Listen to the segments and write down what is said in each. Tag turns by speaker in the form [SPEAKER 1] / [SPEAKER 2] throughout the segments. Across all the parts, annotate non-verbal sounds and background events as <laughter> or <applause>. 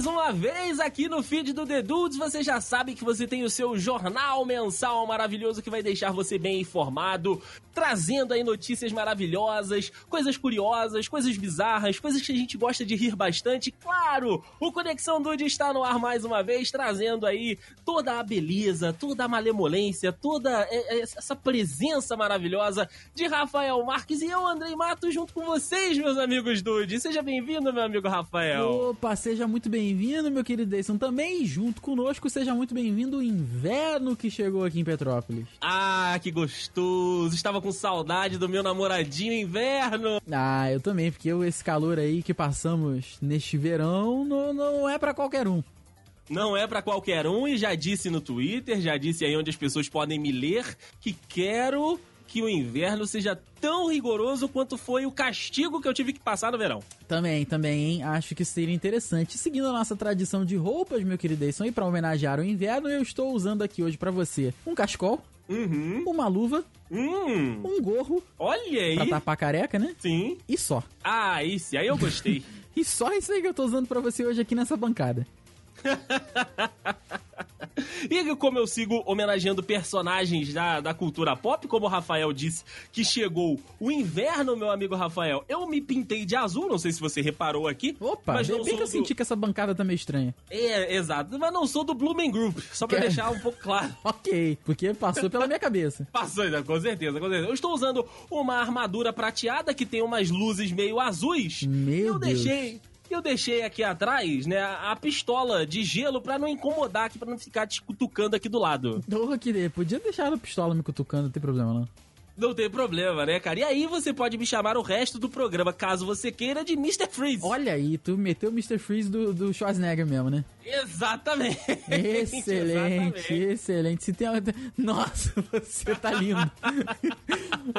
[SPEAKER 1] mais uma vez aqui no feed do The Dudes. Você já sabe que você tem o seu jornal mensal maravilhoso que vai deixar você bem informado, trazendo aí notícias maravilhosas, coisas curiosas, coisas bizarras, coisas que a gente gosta de rir bastante. Claro, o Conexão Dude está no ar mais uma vez, trazendo aí toda a beleza, toda a malemolência, toda é, é, essa presença maravilhosa de Rafael Marques e eu, Andrei Matos, junto com vocês, meus amigos Dude. Seja bem-vindo, meu amigo Rafael.
[SPEAKER 2] Opa, seja muito bem-vindo, meu querido Deison. Também, junto conosco, seja muito bem-vindo o inverno que chegou aqui em Petrópolis.
[SPEAKER 1] Ah, que gostoso! Estava com saudade do meu namoradinho inverno.
[SPEAKER 2] Ah, eu também, porque eu, esse calor aí que passamos neste verão não, não é para qualquer um.
[SPEAKER 1] Não é para qualquer um e já disse no Twitter, já disse aí onde as pessoas podem me ler que quero que o inverno seja tão rigoroso quanto foi o castigo que eu tive que passar no verão.
[SPEAKER 2] Também, também, hein? Acho que seria interessante. Seguindo a nossa tradição de roupas, meu querido Edson, e para homenagear o inverno, eu estou usando aqui hoje para você um cachecol,
[SPEAKER 1] Uhum.
[SPEAKER 2] uma luva,
[SPEAKER 1] Hum.
[SPEAKER 2] um gorro
[SPEAKER 1] Olha aí.
[SPEAKER 2] pra tapar careca, né?
[SPEAKER 1] Sim.
[SPEAKER 2] E só.
[SPEAKER 1] Ah, isso. Aí eu gostei. <laughs>
[SPEAKER 2] E só isso aí que eu tô usando para você hoje aqui nessa bancada. <laughs>
[SPEAKER 1] E como eu sigo homenageando personagens da, da cultura pop, como o Rafael disse, que chegou o inverno, meu amigo Rafael, eu me pintei de azul, não sei se você reparou aqui.
[SPEAKER 2] Opa,
[SPEAKER 1] mas
[SPEAKER 2] bem
[SPEAKER 1] não
[SPEAKER 2] bem
[SPEAKER 1] sou
[SPEAKER 2] que eu
[SPEAKER 1] do-
[SPEAKER 2] senti que essa bancada tá meio estranha.
[SPEAKER 1] É, exato, mas não sou do Blumen Group, só pra
[SPEAKER 2] Que-
[SPEAKER 1] deixar um pouco claro. <laughs>
[SPEAKER 2] Ok, porque passou pela minha cabeça.
[SPEAKER 1] Passou, né? com certeza, com certeza. Eu estou usando uma armadura prateada que tem umas luzes meio azuis.
[SPEAKER 2] Meu
[SPEAKER 1] eu
[SPEAKER 2] Deus.
[SPEAKER 1] deixei. Eu deixei aqui atrás, né, a pistola de gelo pra não incomodar aqui, pra não ficar te cutucando aqui do lado.
[SPEAKER 2] Porra, que podia deixar a pistola me cutucando, não tem problema não.
[SPEAKER 1] Não tem problema, né, cara? E aí você pode me chamar o resto do programa, caso você queira, de Mr. Freeze.
[SPEAKER 2] Olha aí, tu meteu o Mr. Freeze do, do Schwarzenegger mesmo, né?
[SPEAKER 1] Exatamente.
[SPEAKER 2] Excelente,
[SPEAKER 1] Exatamente.
[SPEAKER 2] excelente. Se tem uma... Nossa, <laughs> você tá lindo.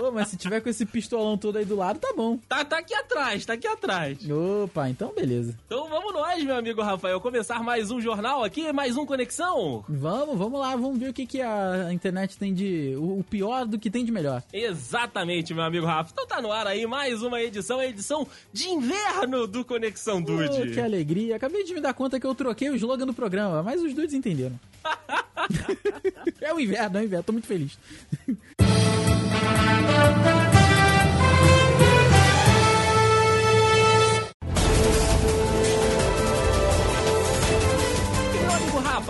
[SPEAKER 2] Ô, mas se tiver com esse pistolão todo aí do lado, tá bom.
[SPEAKER 1] Tá, tá aqui atrás, tá aqui atrás.
[SPEAKER 2] Opa, então beleza.
[SPEAKER 1] Então vamos nós, meu amigo Rafael, começar mais um jornal aqui, mais um Conexão.
[SPEAKER 2] Vamos, vamos lá, vamos ver o que, que a internet tem de. O pior do que tem de melhor.
[SPEAKER 1] Exatamente, meu amigo Rafa. Então tá no ar aí mais uma edição, a edição de inverno do Conexão Dude.
[SPEAKER 2] Oh, que alegria. Acabei de me dar conta que eu troquei o slogan do programa, mas os dudes entenderam. <laughs> é o inverno, é o inverno, tô muito feliz. <laughs>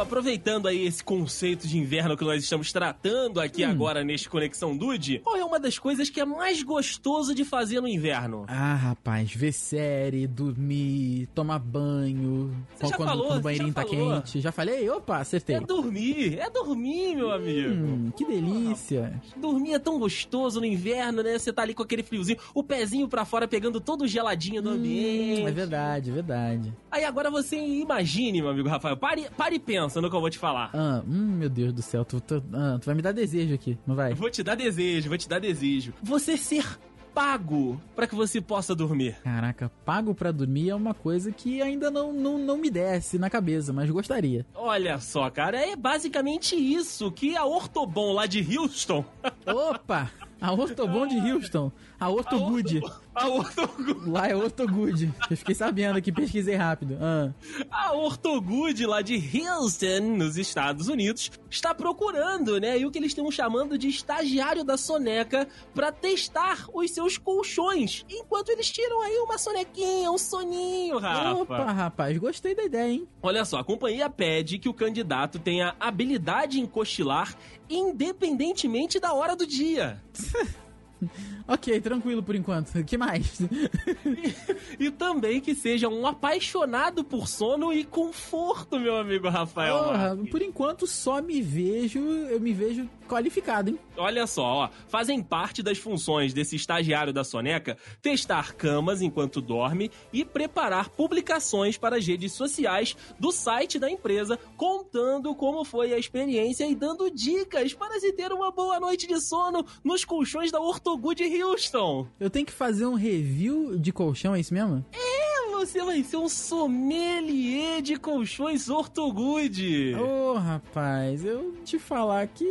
[SPEAKER 1] Rafa, aproveitando aí esse conceito de inverno que nós estamos tratando aqui agora neste Conexão Dude, qual é uma das coisas que é mais gostoso de fazer no inverno?
[SPEAKER 2] Ah, rapaz, ver série, dormir, tomar banho.
[SPEAKER 1] Você já
[SPEAKER 2] quando,
[SPEAKER 1] falou,
[SPEAKER 2] quando o banheirinho tá
[SPEAKER 1] falou.
[SPEAKER 2] quente. Já falei? Opa, acertei.
[SPEAKER 1] É dormir, é dormir, meu amigo.
[SPEAKER 2] Hum, que delícia.
[SPEAKER 1] Dormir é tão gostoso no inverno, né? Você tá ali com aquele friozinho, o pezinho pra fora pegando todo geladinho no ambiente.
[SPEAKER 2] Hum, é verdade, é verdade.
[SPEAKER 1] Aí agora você imagine, meu amigo Rafael, pare, pare e pensa no que eu vou te falar.
[SPEAKER 2] Ah, hum, meu Deus do céu, tu, tu- ah, tu vai me dar desejo aqui, não vai?
[SPEAKER 1] Eu vou te dar desejo, vou te dar desejo. Você ser pago pra que você possa dormir.
[SPEAKER 2] Caraca, pago pra dormir é uma coisa que ainda não, não, não me desce na cabeça, mas gostaria.
[SPEAKER 1] Olha só, cara, é basicamente isso que a Ortobon lá de Houston. <laughs>
[SPEAKER 2] Opa! A Ortobon de Houston, a Ortogood.
[SPEAKER 1] A Ortogood.
[SPEAKER 2] Lá é Ortogood. Eu fiquei sabendo aqui, pesquisei rápido. Ah.
[SPEAKER 1] A Ortogood lá de Houston, nos Estados Unidos, está procurando, né? E o que eles estão chamando de estagiário da soneca pra testar os seus colchões. Enquanto eles tiram aí uma sonequinha, um soninho, Rafa.
[SPEAKER 2] Opa, rapaz, gostei da ideia, hein?
[SPEAKER 1] Olha só, a companhia pede que o candidato tenha habilidade em cochilar independentemente da hora do dia. <laughs> <laughs>
[SPEAKER 2] Ok, tranquilo por enquanto. O que mais?
[SPEAKER 1] E também que seja um apaixonado por sono e conforto, meu amigo Rafael.
[SPEAKER 2] Porra, por enquanto só me vejo, eu me vejo qualificado, hein?
[SPEAKER 1] Olha só, ó, fazem parte das funções desse estagiário da Soneca testar camas enquanto dorme e preparar publicações para as redes sociais do site da empresa, contando como foi a experiência e dando dicas para se ter uma boa noite de sono nos colchões da Ortogood Houston.
[SPEAKER 2] Eu tenho que fazer um review de colchão, é isso mesmo?
[SPEAKER 1] É, você vai ser um sommelier de colchões Ortogood.
[SPEAKER 2] Ô, rapaz, eu te falar que.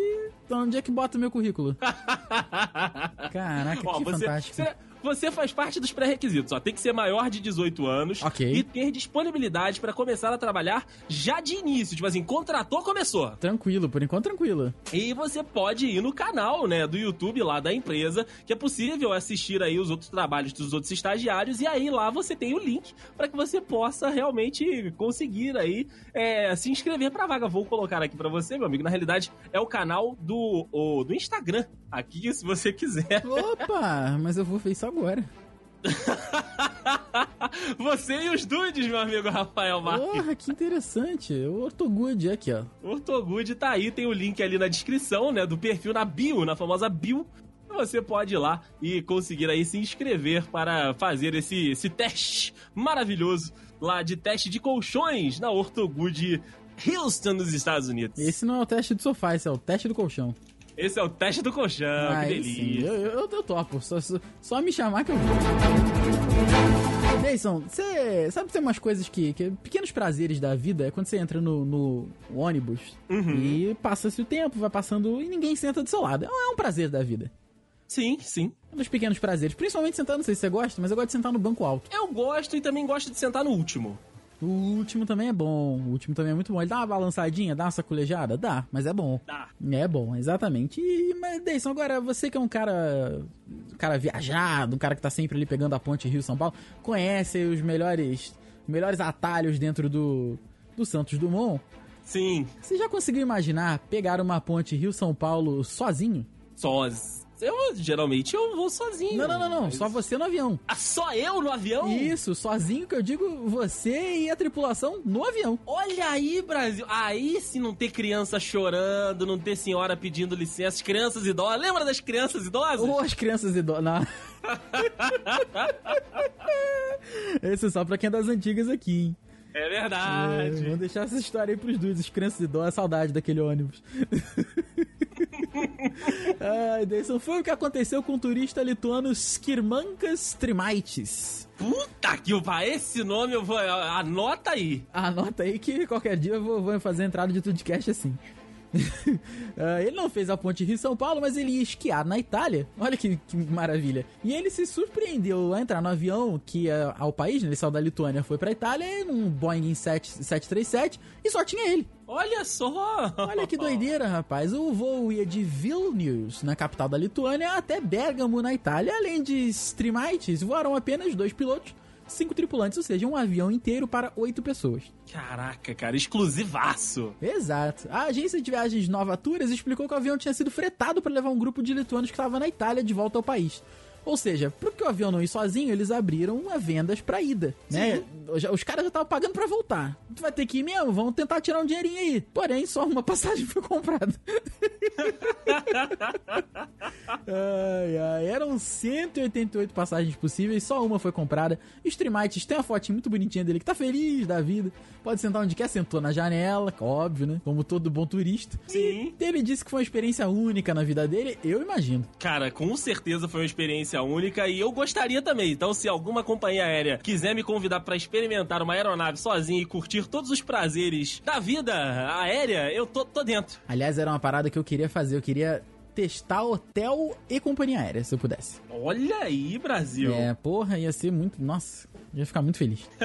[SPEAKER 2] Onde é que bota meu currículo? <laughs> Caraca,
[SPEAKER 1] Ó,
[SPEAKER 2] que
[SPEAKER 1] você,
[SPEAKER 2] fantástico.
[SPEAKER 1] você- Você faz parte dos pré-requisitos, ó. Tem que ser maior de 18 anos
[SPEAKER 2] Ok.
[SPEAKER 1] e ter disponibilidade pra começar a trabalhar já de início. Tipo assim, contratou, começou.
[SPEAKER 2] Tranquilo, por enquanto tranquilo.
[SPEAKER 1] E você pode ir no canal, né, do YouTube lá da empresa, que é possível assistir aí os outros trabalhos dos outros estagiários, e aí lá você tem o link para que você possa realmente conseguir aí é, se inscrever pra vaga. Vou colocar aqui pra você, meu amigo. Na realidade, é o canal do, o- do Instagram. Aqui, se você quiser.
[SPEAKER 2] Opa, mas eu vou ver isso agora. <laughs>
[SPEAKER 1] você e os dudes, meu amigo Rafael Marques.
[SPEAKER 2] Porra, que interessante. O Ortogood aqui, ó.
[SPEAKER 1] O Ortogood tá aí, tem o link ali na descrição, né, do perfil na bio, na famosa bio. Você pode ir lá e conseguir aí se inscrever para fazer esse, esse teste maravilhoso lá de teste de colchões na Ortogood Houston, nos Estados Unidos.
[SPEAKER 2] Esse não é o teste do sofá, esse é o teste do colchão.
[SPEAKER 1] Esse é o teste do colchão, que delícia.
[SPEAKER 2] eu, eu, eu topo. Só, só, só me chamar que eu vou. Jason, você sabe que tem umas coisas que, que. Pequenos prazeres da vida é quando você entra no, no ônibus
[SPEAKER 1] Uhum.
[SPEAKER 2] e passa-se o tempo, vai passando e ninguém senta do seu lado. É um prazer da vida.
[SPEAKER 1] Sim, sim.
[SPEAKER 2] Um dos pequenos prazeres. Principalmente sentar, não sei se você gosta, mas eu gosto de sentar no banco alto.
[SPEAKER 1] Eu gosto e também gosto de sentar no último.
[SPEAKER 2] O último também é bom. O último também é muito bom. Ele dá uma balançadinha, dá uma saculejada? Dá, mas é bom.
[SPEAKER 1] Tá.
[SPEAKER 2] É bom, exatamente. E, mas, Deison, agora você que é um cara. Um cara viajado, um cara que tá sempre ali pegando a ponte Rio-São Paulo, conhece os melhores. melhores atalhos dentro do. do Santos Dumont.
[SPEAKER 1] Sim.
[SPEAKER 2] Você já conseguiu imaginar pegar uma ponte Rio-São Paulo sozinho?
[SPEAKER 1] Sós. Eu, geralmente, eu vou sozinho.
[SPEAKER 2] Não, não, não, não.
[SPEAKER 1] Mas-
[SPEAKER 2] Só você no avião.
[SPEAKER 1] Ah, só eu no avião?
[SPEAKER 2] Isso, sozinho que eu digo você e a tripulação no avião.
[SPEAKER 1] Olha aí, Brasil. Aí se não ter criança chorando, não ter senhora pedindo licença, crianças idosas. Lembra das crianças idosas?
[SPEAKER 2] Ou as crianças idosas. Não. <laughs> Esse é só pra quem é das antigas aqui, hein?
[SPEAKER 1] É
[SPEAKER 2] É,
[SPEAKER 1] verdade.
[SPEAKER 2] vamos deixar essa história aí pros dudes, as crianças idosas, saudade daquele ônibus. <laughs> Ai, Deison, foi o que aconteceu com o turista lituano Skirmankas Trimaitis.
[SPEAKER 1] Puta que pariu. Esse nome eu vou. Anota aí.
[SPEAKER 2] Anota aí que qualquer dia eu vou, vou fazer a entrada de Tudcast assim. <laughs> Ah, ele não fez a ponte Rio-São Paulo, mas ele ia esquiar na Itália. Olha que, que maravilha. E ele se surpreendeu a entrar no avião que ia ao país, né? ele saiu da Lituânia, foi pra Itália, num Boeing 7, 737, e só tinha ele.
[SPEAKER 1] Olha só.
[SPEAKER 2] Olha que doideira, rapaz. O voo ia de Vilnius, na capital da Lituânia, até Bergamo, na Itália. Além de Streamites, voaram apenas dois pilotos, cinco tripulantes, ou seja, um avião inteiro para oito pessoas.
[SPEAKER 1] Caraca, cara, exclusivaço.
[SPEAKER 2] Exato. A agência de viagens Nova Tours explicou que o avião tinha sido fretado para levar um grupo de lituanos que estava na Itália de volta ao país. Ou seja, porque o avião não ir sozinho, eles abriram uma vendas pra ida, né? Já- Os caras já estavam pagando pra voltar. Tu vai ter que ir mesmo? Vamos tentar tirar um dinheirinho aí. Porém, só uma <laughs> passagem foi comprada. <laughs> ai, ai, eram 188 passagens possíveis, só uma foi comprada. Streamites tem uma fotinha muito bonitinha dele que tá feliz da vida. Pode sentar onde quer, sentou na janela, óbvio, né? Como todo bom turista.
[SPEAKER 1] Sim.
[SPEAKER 2] E ele disse que foi uma experiência única na vida dele, eu imagino.
[SPEAKER 1] Cara, com certeza foi uma experiência única e eu gostaria também. Então, se alguma companhia aérea quiser me convidar pra experimentar uma aeronave sozinho e curtir todos os prazeres da vida aérea, eu tô, tô dentro.
[SPEAKER 2] Aliás, era uma parada que eu queria fazer, eu queria testar hotel e companhia aérea, se eu pudesse.
[SPEAKER 1] Olha aí, Brasil.
[SPEAKER 2] É, porra, ia ser muito. Nossa, ia ficar muito feliz. <laughs>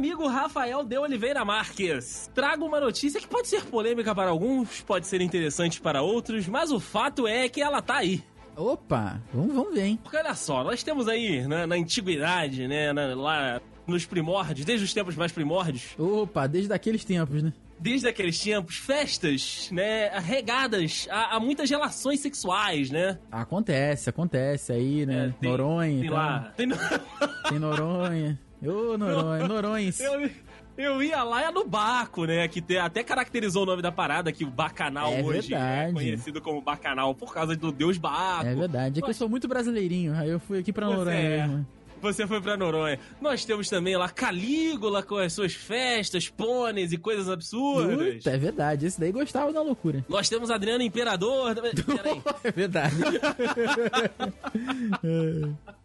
[SPEAKER 1] Amigo Rafael de Oliveira Marques. Trago uma notícia que pode ser polêmica para alguns, pode ser interessante para outros, mas o fato é que ela tá aí.
[SPEAKER 2] Opa, vamos, vamos ver, hein?
[SPEAKER 1] Porque olha só, nós temos aí né, na antiguidade, né, na- lá nos primórdios, desde os tempos mais primórdios,
[SPEAKER 2] Opa, desde aqueles tempos, né?
[SPEAKER 1] desde aqueles tempos, festas, né, regadas a, a muitas relações sexuais, né?
[SPEAKER 2] Acontece, acontece aí, né?
[SPEAKER 1] É, tem-
[SPEAKER 2] Noronha,
[SPEAKER 1] Tem
[SPEAKER 2] tá?
[SPEAKER 1] lá. Tem no- <laughs>
[SPEAKER 2] tem Noronha. Ô, Noronha, Norões. <laughs>
[SPEAKER 1] Eu, eu ia lá é no Baco, né? Que te- até caracterizou o nome da parada, que o Bacanal
[SPEAKER 2] É
[SPEAKER 1] hoje
[SPEAKER 2] verdade.
[SPEAKER 1] é conhecido como Bacanal por causa do deus Baco.
[SPEAKER 2] É verdade, é que eu sou muito brasileirinho, aí eu fui aqui pra Noronha
[SPEAKER 1] é.
[SPEAKER 2] mesmo.
[SPEAKER 1] Você foi pra Noronha. Nós temos também lá Calígula com as suas festas, pôneis e coisas absurdas.
[SPEAKER 2] Puta, é verdade, esse daí gostava da loucura.
[SPEAKER 1] Nós temos Adriano Imperador. <laughs> Peraí.
[SPEAKER 2] É verdade. <laughs>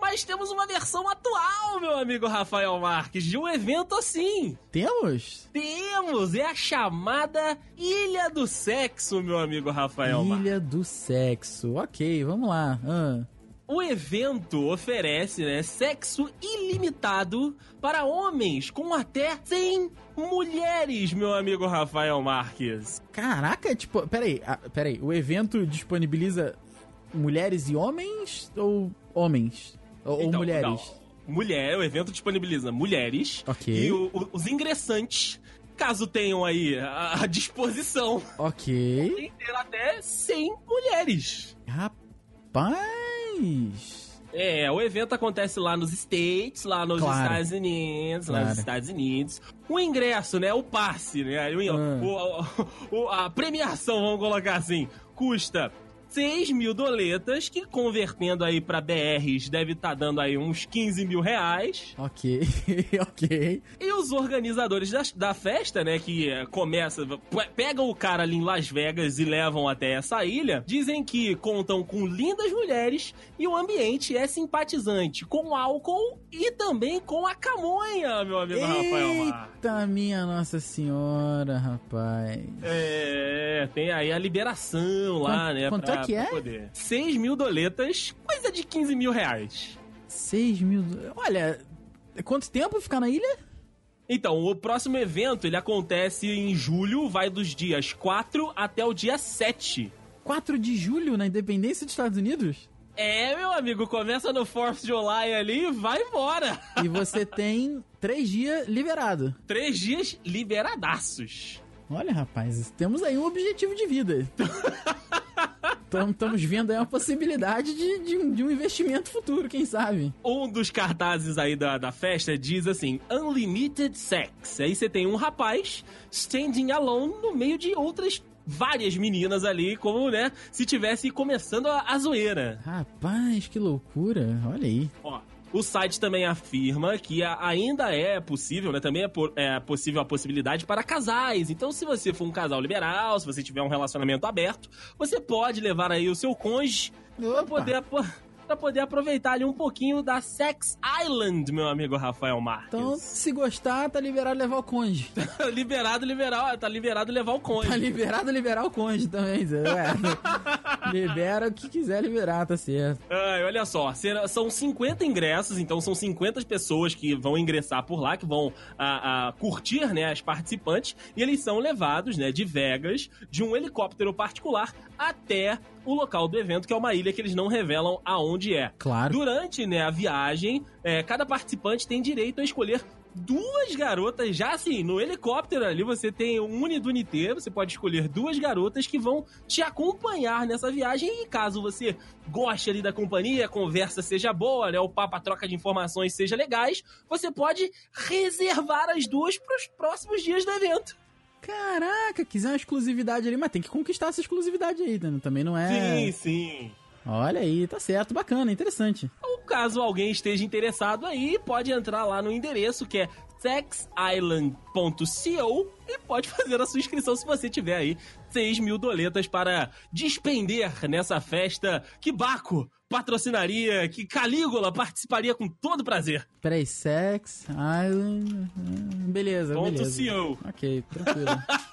[SPEAKER 1] Mas temos uma versão atual, meu amigo Rafael Marques, de um evento assim.
[SPEAKER 2] Temos?
[SPEAKER 1] Temos! É a chamada Ilha do Sexo, meu amigo Rafael Marques.
[SPEAKER 2] Ilha do Sexo. Ok, vamos lá. Ah.
[SPEAKER 1] O evento oferece né, sexo ilimitado para homens com até 100 mulheres, meu amigo Rafael Marques.
[SPEAKER 2] Caraca, tipo, peraí, ah, peraí. O evento disponibiliza mulheres e homens ou homens? Ou,
[SPEAKER 1] Então,
[SPEAKER 2] mulheres?
[SPEAKER 1] não. Mulher, o evento disponibiliza mulheres
[SPEAKER 2] Ok.
[SPEAKER 1] e o- o- os ingressantes, caso tenham aí a, a disposição,
[SPEAKER 2] Ok.
[SPEAKER 1] podem ter até 100 mulheres.
[SPEAKER 2] Rapaz.
[SPEAKER 1] É, o evento acontece lá nos States, lá nos
[SPEAKER 2] Claro.
[SPEAKER 1] Estados Unidos, lá nos
[SPEAKER 2] Claro.
[SPEAKER 1] Estados Unidos. O ingresso, né, o passe, né, o-
[SPEAKER 2] Ah.
[SPEAKER 1] o- o- a premiação, vamos colocar assim, custa 6 mil doletas, que convertendo aí pra BRs deve estar dando aí uns 15 mil reais.
[SPEAKER 2] Ok, <laughs> ok.
[SPEAKER 1] E os organizadores da, da festa, né, que eh, começa, pe- pegam o cara ali em Las Vegas e levam até essa ilha, dizem que contam com lindas mulheres e o ambiente é simpatizante, com álcool e também com a camonha, meu amigo Rafael Mar.
[SPEAKER 2] Eita, minha Nossa Senhora, rapaz.
[SPEAKER 1] É, tem aí a liberação lá,
[SPEAKER 2] Quanto-
[SPEAKER 1] né,
[SPEAKER 2] quanto
[SPEAKER 1] pra,
[SPEAKER 2] é que
[SPEAKER 1] pra
[SPEAKER 2] é?
[SPEAKER 1] poder. 6 mil doletas, coisa de 15 mil reais.
[SPEAKER 2] 6 mil. Olha, quanto tempo ficar na ilha?
[SPEAKER 1] Então, o próximo evento, ele acontece em julho, vai dos dias 4 até o dia 7.
[SPEAKER 2] 4 de julho na independência dos Estados Unidos?
[SPEAKER 1] É, meu amigo, começa no 4th de July ali e vai embora.
[SPEAKER 2] E você <laughs> tem 3 dias liberado.
[SPEAKER 1] Três dias liberadaços.
[SPEAKER 2] Olha, rapaz, temos aí um objetivo de vida. <laughs> Estamos vendo aí uma possibilidade de, de um, de um investimento futuro, quem sabe?
[SPEAKER 1] Um dos cartazes aí da, da festa diz assim: Unlimited Sex. Aí você tem um rapaz standing alone no meio de outras várias meninas ali, como, né, se tivesse começando a, a zoeira.
[SPEAKER 2] Rapaz, que loucura. Olha aí.
[SPEAKER 1] O site também afirma que ainda é possível, né? Também é, po- é possível a possibilidade para casais. Então, se você for um casal liberal, se você tiver um relacionamento aberto, você pode levar aí o seu cônjuge para poder, pra poder aproveitar ali um pouquinho da Sex Island, meu amigo Rafael Marques.
[SPEAKER 2] Então, se gostar, tá liberado levar o cônjuge. <laughs>
[SPEAKER 1] liberado, liberal, tá liberado levar o
[SPEAKER 2] Tá
[SPEAKER 1] cônjuge.
[SPEAKER 2] liberado liberar o cônjuge também, Zé. <laughs> Libera o que quiser liberar, tá certo.
[SPEAKER 1] Ai, olha só, são 50 ingressos, então são 50 pessoas que vão ingressar por lá, que vão a, a curtir, né, as participantes, e eles são levados, né, de Vegas, de um helicóptero particular até o local do evento, que é uma ilha que eles não revelam aonde é.
[SPEAKER 2] Claro.
[SPEAKER 1] Durante, né, a viagem, é, cada participante tem direito a escolher duas garotas, já assim, no helicóptero ali você tem um unidunité, você pode escolher duas garotas que vão te acompanhar nessa viagem e caso você goste ali da companhia, a conversa seja boa, né, o papo, a troca de informações seja legais, você pode reservar as duas para os próximos dias do evento.
[SPEAKER 2] Caraca, quiser uma exclusividade ali, mas tem que conquistar essa exclusividade aí, né? Também não é.
[SPEAKER 1] Sim, sim.
[SPEAKER 2] Olha aí, tá certo, bacana, interessante.
[SPEAKER 1] Ou caso alguém esteja interessado aí, pode entrar lá no endereço que é sexisland.co e pode <laughs> fazer a sua inscrição se você tiver aí 6 mil doletas para despender nessa festa que Baco patrocinaria, que Calígula participaria com todo prazer.
[SPEAKER 2] Peraí, Sex Island. ah, Beleza,
[SPEAKER 1] Ponto
[SPEAKER 2] beleza.
[SPEAKER 1] CO.
[SPEAKER 2] Ok, tranquilo. <laughs>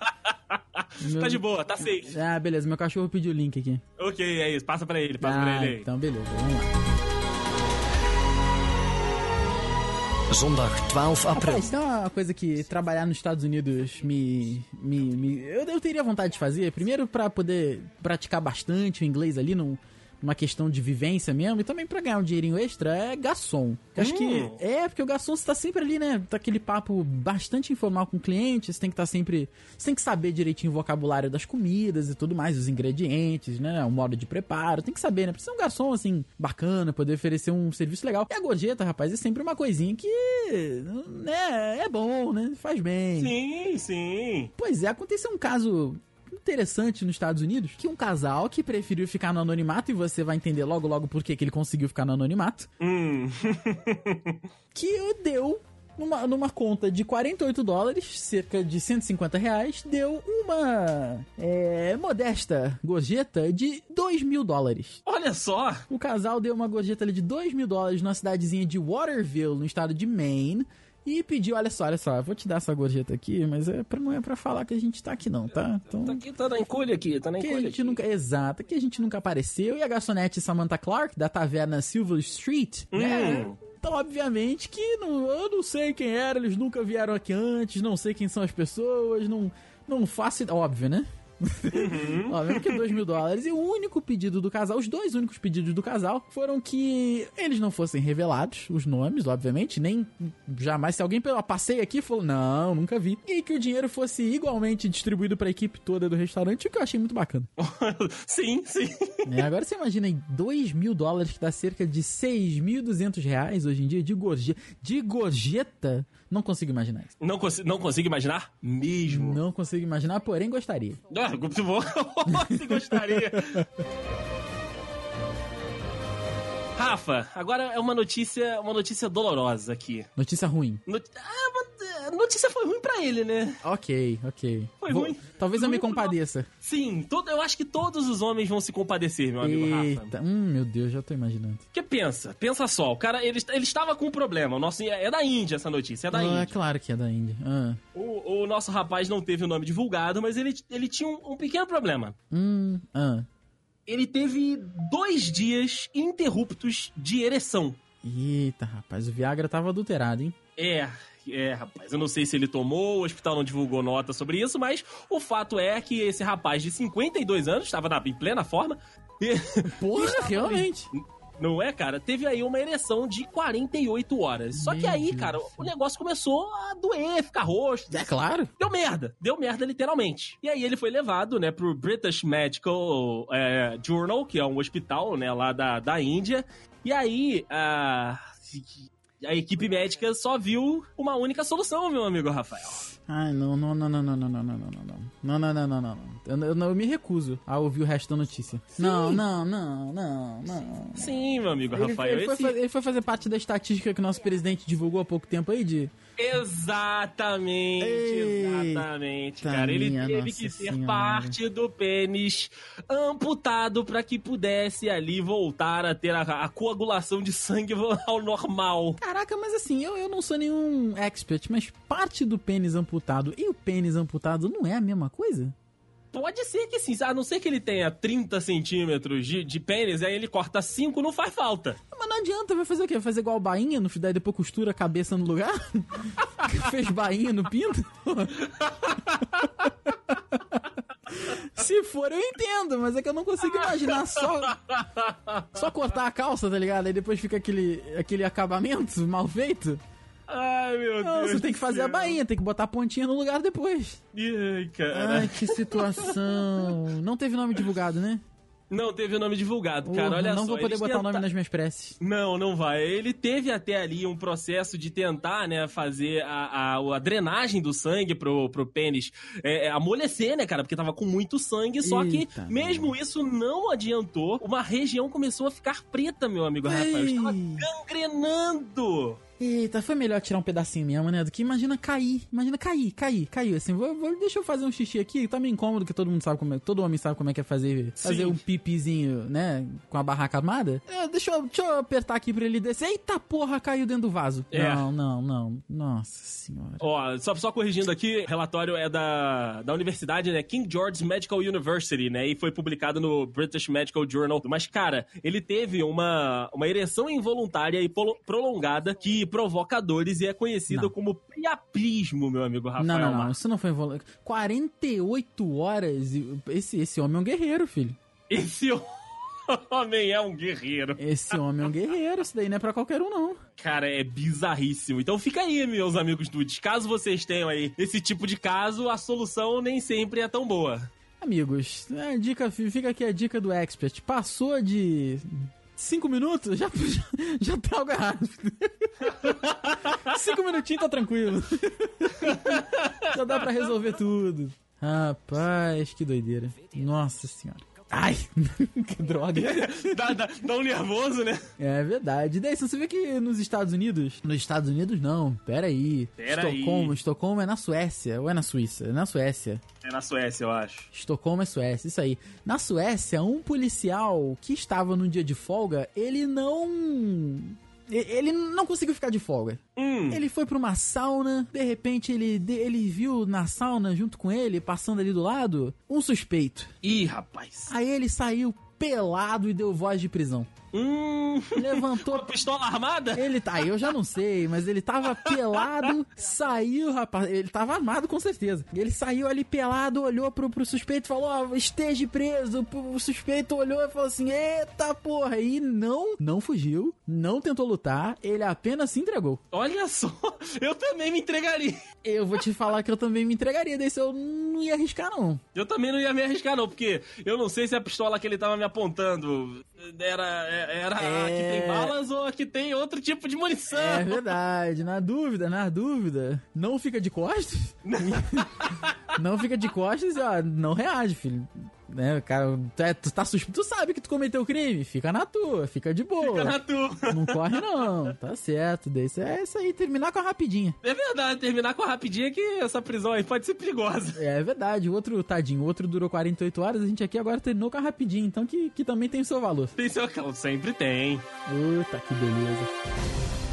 [SPEAKER 2] Meu-
[SPEAKER 1] Tá de boa, tá safe.
[SPEAKER 2] Ah, beleza, meu cachorro pediu o link aqui.
[SPEAKER 1] Ok, é isso. Passa pra ele, passa
[SPEAKER 2] ah,
[SPEAKER 1] pra ele aí.
[SPEAKER 2] então beleza, vamos lá.
[SPEAKER 3] Zondag 12 april.
[SPEAKER 2] Rapaz, tem uma coisa que trabalhar nos Estados Unidos me. me, me- eu, eu teria vontade de fazer. Primeiro, pra poder praticar bastante o inglês ali, num, numa questão de vivência mesmo, e também pra ganhar um dinheirinho extra, é garçom. Eu Acho
[SPEAKER 1] Hum.
[SPEAKER 2] que. É, porque o garçom você tá sempre ali, né? Tá aquele papo bastante informal com o cliente, você tem que estar sempre. Você tem que saber direitinho o vocabulário das comidas e tudo mais, os ingredientes, né? O modo de preparo. Tem que saber, né? Precisa ser um garçom, assim, bacana, poder oferecer um serviço legal. E a gorjeta, rapaz, é sempre uma coisinha que. né? É bom, né? Faz bem.
[SPEAKER 1] Sim, sim.
[SPEAKER 2] Pois é, aconteceu um caso interessante nos Estados Unidos, que um casal que preferiu ficar no anonimato, e você vai entender logo logo por que que ele conseguiu ficar no anonimato,
[SPEAKER 1] Hum. <laughs>
[SPEAKER 2] que deu numa, numa conta de 48 dólares, cerca de 150 reais, deu uma. É, modesta gorjeta de 2 mil dólares.
[SPEAKER 1] Olha só!
[SPEAKER 2] O casal deu uma gorjeta de 2 mil dólares numa cidadezinha de Waterville, no estado de Maine. E pediu, olha só, olha só, vou te dar essa gorjeta aqui, mas é pra, não é pra falar que a gente tá aqui não, tá? Então,
[SPEAKER 1] Tá aqui, tá na encolha aqui, tá na
[SPEAKER 2] que a
[SPEAKER 1] encolha
[SPEAKER 2] gente
[SPEAKER 1] aqui.
[SPEAKER 2] nunca, exato, que a gente nunca apareceu. E a garçonete Samantha Clark, da taverna Silver Street, né?
[SPEAKER 1] Hum.
[SPEAKER 2] Então, obviamente que não, eu não sei quem era, eles nunca vieram aqui antes, não sei quem são as pessoas, não, não faço. Óbvio, né?
[SPEAKER 1] Uhum. <laughs>
[SPEAKER 2] Óbvio que 2 mil dólares. E o único pedido do casal, os dois únicos pedidos do casal, foram que eles não fossem revelados, os nomes, obviamente, nem jamais. Se alguém pela passeio aqui falou, não, nunca vi. E que o dinheiro fosse igualmente distribuído pra equipe toda do restaurante, o que eu achei muito bacana. <laughs>
[SPEAKER 1] sim, sim. <laughs>
[SPEAKER 2] É, agora você imagina aí 2 mil dólares, que dá cerca de 6.200 reais hoje em dia, de gorjeta. De gorjeta? Não consigo imaginar isso.
[SPEAKER 1] Não, consi não consigo imaginar mesmo.
[SPEAKER 2] Não consigo imaginar, porém gostaria.
[SPEAKER 1] Ah, se vou- se gostaria. Rafa, agora é uma notícia, uma notícia dolorosa aqui.
[SPEAKER 2] Notícia ruim.
[SPEAKER 1] Not- Ah, notícia foi ruim pra ele, né?
[SPEAKER 2] Ok, ok.
[SPEAKER 1] Foi ruim.
[SPEAKER 2] Talvez eu
[SPEAKER 1] Ruim
[SPEAKER 2] me
[SPEAKER 1] pro
[SPEAKER 2] compadeça.
[SPEAKER 1] Sim, todo, eu acho que todos os homens vão se compadecer, meu amigo Rafa.
[SPEAKER 2] Eita, hum, meu Deus, já tô imaginando.
[SPEAKER 1] Porque pensa, pensa só, o cara, ele, ele estava com um problema. O nosso, é da Índia essa notícia, é da
[SPEAKER 2] Ah, é
[SPEAKER 1] Índia.
[SPEAKER 2] claro que é da Índia. Ah.
[SPEAKER 1] O, o nosso rapaz não teve o nome divulgado, mas ele, ele tinha um, um pequeno problema.
[SPEAKER 2] Hum, ah.
[SPEAKER 1] Ele teve dois dias ininterruptos de ereção.
[SPEAKER 2] Eita, rapaz, o Viagra tava adulterado, hein?
[SPEAKER 1] É, é, rapaz. Eu não sei se ele tomou, o hospital não divulgou nota sobre isso, mas o fato é que esse rapaz de 52 anos, estava em plena forma,
[SPEAKER 2] Porra, <laughs> realmente.
[SPEAKER 1] Não é, cara? Teve aí uma ereção de 48 horas. Só que aí, cara, o negócio começou a doer, ficar roxo.
[SPEAKER 2] É claro.
[SPEAKER 1] Deu merda, deu merda literalmente. E aí ele foi levado, né, pro British Medical é, Journal, que é um hospital, né, lá da, da Índia. E aí, a, a equipe médica só viu uma única solução, meu amigo Rafael.
[SPEAKER 2] Ai, não, não, não, não, não, não, não, não, não, não, não. Não, não, não, não, não. Eu, eu, eu me recuso a ouvir o resto da notícia. Não, não, não, não, não.
[SPEAKER 1] Sim, meu amigo
[SPEAKER 2] Ele,
[SPEAKER 1] Rafael.
[SPEAKER 2] ele foi,
[SPEAKER 1] esse-
[SPEAKER 2] fa- ele foi fazer parte da estatística que o nosso presidente divulgou há pouco tempo aí de.
[SPEAKER 1] Exatamente,
[SPEAKER 2] Eita,
[SPEAKER 1] exatamente, cara. Ele teve
[SPEAKER 2] Nossa
[SPEAKER 1] que ser
[SPEAKER 2] Senhora.
[SPEAKER 1] parte do pênis amputado para que pudesse ali voltar a ter a, a coagulação de sangue <laughs> ao normal.
[SPEAKER 2] Caraca, mas assim, eu, eu não sou nenhum expert, mas parte do pênis amputado e o pênis amputado não é a mesma coisa?
[SPEAKER 1] Pode ser que sim, a não ser que ele tenha 30 centímetros de, de pênis, aí ele corta 5, não faz falta.
[SPEAKER 2] Não adianta, vai fazer o quê? Vai fazer igual bainha no daí depois costura a cabeça no lugar? <laughs> Fez bainha no pinto? <laughs> Se for, eu entendo, mas é que eu não consigo imaginar só, só cortar a calça, tá ligado? Aí depois fica aquele, aquele acabamento mal feito.
[SPEAKER 1] Ai, meu
[SPEAKER 2] Não,
[SPEAKER 1] Deus.
[SPEAKER 2] você tem que fazer a
[SPEAKER 1] céu.
[SPEAKER 2] bainha, tem que botar a pontinha no lugar depois.
[SPEAKER 1] Ai, cara.
[SPEAKER 2] Ai, que situação. Não teve nome divulgado, né?
[SPEAKER 1] Não teve o nome divulgado, cara. Olha
[SPEAKER 2] não
[SPEAKER 1] só.
[SPEAKER 2] vou poder botar o nome
[SPEAKER 1] tenta-
[SPEAKER 2] nas minhas preces.
[SPEAKER 1] Não, não vai. Ele teve até ali um processo de tentar, né, fazer a, a, a drenagem do sangue pro, pro pênis é, é, amolecer, né, cara? Porque tava com muito sangue, só que
[SPEAKER 2] Eita,
[SPEAKER 1] mesmo isso não adiantou. Uma região começou a ficar preta, meu amigo Rafael. Estava
[SPEAKER 2] Ei.
[SPEAKER 1] gangrenando.
[SPEAKER 2] Eita, foi melhor tirar um pedacinho mesmo, né? Do que imagina cair. Imagina cair, cair, caiu. Assim, vou, vou- deixa eu fazer um xixi aqui. Tá meio incômodo, que todo mundo sabe como é. Todo homem sabe como é que é fazer, fazer
[SPEAKER 1] Sim.
[SPEAKER 2] um pipizinho, né? Com a barraca armada. É, deixa, eu, deixa eu apertar aqui pra ele descer. Eita porra, caiu dentro do vaso.
[SPEAKER 1] É.
[SPEAKER 2] Não, não, não. Nossa senhora.
[SPEAKER 1] Ó, só, só corrigindo aqui, o relatório é da, da universidade, né? King George Medical University, né? E foi publicado no British Medical Journal. Mas, cara, ele teve uma, uma ereção involuntária e prolongada que provoca dores e é conhecido
[SPEAKER 2] Não.
[SPEAKER 1] como priaprismo, meu amigo Rafael.
[SPEAKER 2] não, não, não. Isso não foi involuntário. 48 horas. Esse, esse homem é um guerreiro, filho.
[SPEAKER 1] Esse <laughs> homem é um guerreiro.
[SPEAKER 2] Esse homem é um guerreiro. Isso daí não é pra qualquer um, não.
[SPEAKER 1] Cara, é bizarríssimo. Então fica aí, meus amigos dudes. Caso vocês tenham aí esse tipo de caso, a solução nem sempre é tão boa.
[SPEAKER 2] Amigos, a dica, fica aqui a dica do expert. Passou de cinco minutos, já, já, já tá algo errado. cinco minutinhos tá tranquilo. já dá pra resolver tudo. Rapaz, que doideira. Nossa senhora. Ai, <laughs> que droga. <laughs>
[SPEAKER 1] dá, dá, dá um nervoso, né?
[SPEAKER 2] É verdade. E daí, você vê que nos Estados Unidos... Nos Estados Unidos, não. Pera aí.
[SPEAKER 1] Pera aí.
[SPEAKER 2] Estocolmo, Estocolmo é na Suécia. Ou é na Suíça? É na Suécia.
[SPEAKER 1] É na Suécia, eu acho.
[SPEAKER 2] Estocolmo é Suécia, isso aí. Na Suécia, um policial que estava num dia de folga, ele não. Ele não conseguiu ficar de folga.
[SPEAKER 1] Hum.
[SPEAKER 2] Ele foi pra uma sauna, de repente ele, ele viu na sauna, junto com ele, passando ali do lado, um suspeito.
[SPEAKER 1] Ih, rapaz.
[SPEAKER 2] Aí ele saiu pelado e deu voz de prisão.
[SPEAKER 1] Hum.
[SPEAKER 2] Levantou
[SPEAKER 1] Uma pistola armada?
[SPEAKER 2] ele tá, eu já não sei, mas ele tava pelado, saiu, rapaz. Ele tava armado com certeza. Ele saiu ali pelado, olhou pro, pro suspeito e falou: Ó, esteja preso. O suspeito olhou e falou assim: Eita porra! E não, não fugiu, não tentou lutar, ele apenas se entregou.
[SPEAKER 1] Olha só, <laughs> eu também me entregaria.
[SPEAKER 2] Eu vou te falar que eu também me entregaria, desse eu não ia arriscar, não.
[SPEAKER 1] Eu também não ia me arriscar, não, porque eu não sei se a pistola que ele tava me apontando era, era a que
[SPEAKER 2] É.
[SPEAKER 1] tem balas ou a que tem outro tipo de munição.
[SPEAKER 2] É verdade, na dúvida, na dúvida. Não fica de costas. <laughs> não fica de costas ó, não reage, filho. Né, cara, tu, é- tu tá suspeito, tu sabe que tu cometeu crime, fica na tua, fica de boa.
[SPEAKER 1] Fica na tua. <laughs>
[SPEAKER 2] Não corre não, tá certo. Daí isso é isso aí, terminar com a rapidinha.
[SPEAKER 1] É verdade, terminar com a rapidinha que essa prisão aí pode ser perigosa.
[SPEAKER 2] É verdade, o outro, tadinho, o outro durou 48 horas, a gente aqui agora terminou com a rapidinha, então que, que também tem o seu valor.
[SPEAKER 1] Tem seu sempre tem.
[SPEAKER 2] Puta, que beleza.